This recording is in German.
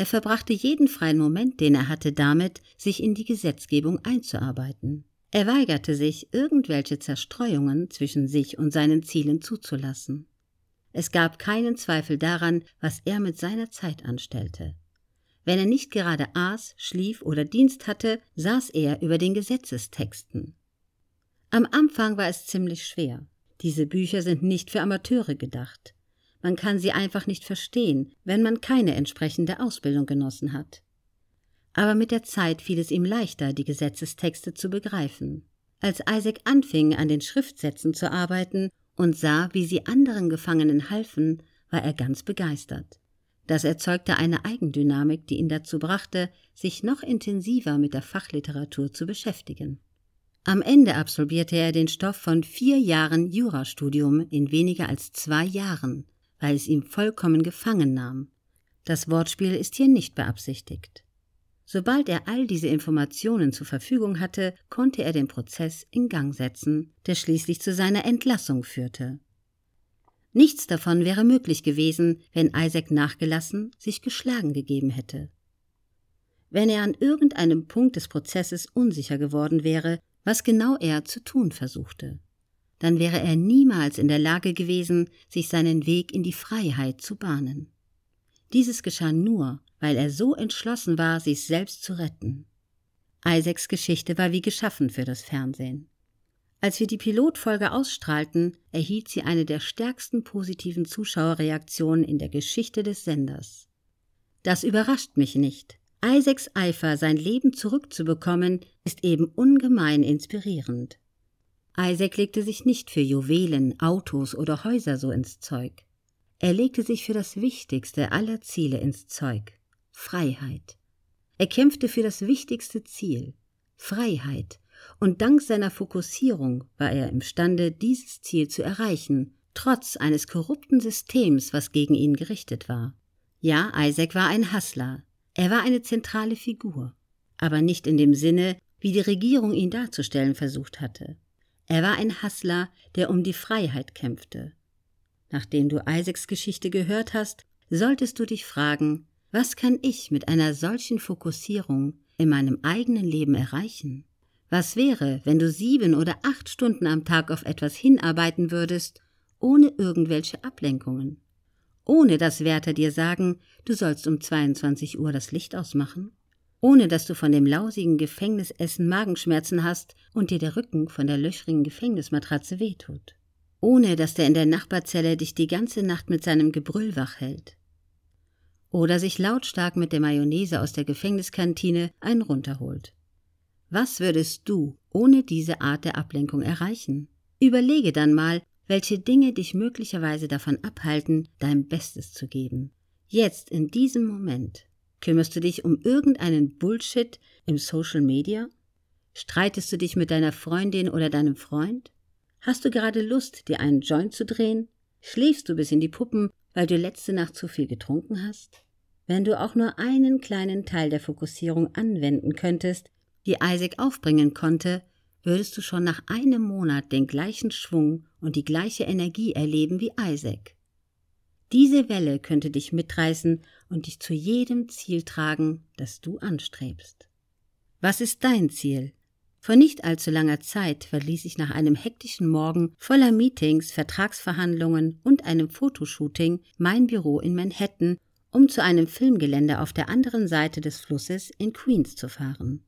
Er verbrachte jeden freien Moment, den er hatte, damit, sich in die Gesetzgebung einzuarbeiten. Er weigerte sich, irgendwelche Zerstreuungen zwischen sich und seinen Zielen zuzulassen. Es gab keinen Zweifel daran, was er mit seiner Zeit anstellte. Wenn er nicht gerade aß, schlief oder Dienst hatte, saß er über den Gesetzestexten. Am Anfang war es ziemlich schwer. Diese Bücher sind nicht für Amateure gedacht. Man kann sie einfach nicht verstehen, wenn man keine entsprechende Ausbildung genossen hat. Aber mit der Zeit fiel es ihm leichter, die Gesetzestexte zu begreifen. Als Isaac anfing, an den Schriftsätzen zu arbeiten und sah, wie sie anderen Gefangenen halfen, war er ganz begeistert. Das erzeugte eine Eigendynamik, die ihn dazu brachte, sich noch intensiver mit der Fachliteratur zu beschäftigen. Am Ende absolvierte er den Stoff von vier Jahren Jurastudium in weniger als zwei Jahren, weil es ihm vollkommen gefangen nahm. Das Wortspiel ist hier nicht beabsichtigt. Sobald er all diese Informationen zur Verfügung hatte, konnte er den Prozess in Gang setzen, der schließlich zu seiner Entlassung führte. Nichts davon wäre möglich gewesen, wenn Isaac nachgelassen, sich geschlagen gegeben hätte. Wenn er an irgendeinem Punkt des Prozesses unsicher geworden wäre, was genau er zu tun versuchte, dann wäre er niemals in der Lage gewesen, sich seinen Weg in die Freiheit zu bahnen. Dieses geschah nur, weil er so entschlossen war, sich selbst zu retten. Isaacs Geschichte war wie geschaffen für das Fernsehen. Als wir die Pilotfolge ausstrahlten, erhielt sie eine der stärksten positiven Zuschauerreaktionen in der Geschichte des Senders. Das überrascht mich nicht. Isaacs Eifer, sein Leben zurückzubekommen, ist eben ungemein inspirierend. Isaac legte sich nicht für Juwelen, Autos oder Häuser so ins Zeug. Er legte sich für das wichtigste aller Ziele ins Zeug Freiheit. Er kämpfte für das wichtigste Ziel Freiheit, und dank seiner Fokussierung war er imstande, dieses Ziel zu erreichen, trotz eines korrupten Systems, was gegen ihn gerichtet war. Ja, Isaac war ein Hassler, er war eine zentrale Figur, aber nicht in dem Sinne, wie die Regierung ihn darzustellen versucht hatte. Er war ein Hassler, der um die Freiheit kämpfte, Nachdem du Isaacs Geschichte gehört hast, solltest du dich fragen, was kann ich mit einer solchen Fokussierung in meinem eigenen Leben erreichen? Was wäre, wenn du sieben oder acht Stunden am Tag auf etwas hinarbeiten würdest, ohne irgendwelche Ablenkungen? Ohne dass Wärter dir sagen, du sollst um 22 Uhr das Licht ausmachen? Ohne dass du von dem lausigen Gefängnisessen Magenschmerzen hast und dir der Rücken von der löchrigen Gefängnismatratze wehtut? ohne dass der in der Nachbarzelle dich die ganze Nacht mit seinem Gebrüll wach hält. Oder sich lautstark mit der Mayonnaise aus der Gefängniskantine einen runterholt. Was würdest du ohne diese Art der Ablenkung erreichen? Überlege dann mal, welche Dinge dich möglicherweise davon abhalten, dein Bestes zu geben. Jetzt, in diesem Moment, kümmerst du dich um irgendeinen Bullshit im Social Media? Streitest du dich mit deiner Freundin oder deinem Freund? Hast du gerade Lust, dir einen Joint zu drehen? Schläfst du bis in die Puppen, weil du letzte Nacht zu viel getrunken hast? Wenn du auch nur einen kleinen Teil der Fokussierung anwenden könntest, die Isaac aufbringen konnte, würdest du schon nach einem Monat den gleichen Schwung und die gleiche Energie erleben wie Isaac. Diese Welle könnte dich mitreißen und dich zu jedem Ziel tragen, das du anstrebst. Was ist dein Ziel? Vor nicht allzu langer Zeit verließ ich nach einem hektischen Morgen voller Meetings, Vertragsverhandlungen und einem Fotoshooting mein Büro in Manhattan, um zu einem Filmgelände auf der anderen Seite des Flusses in Queens zu fahren.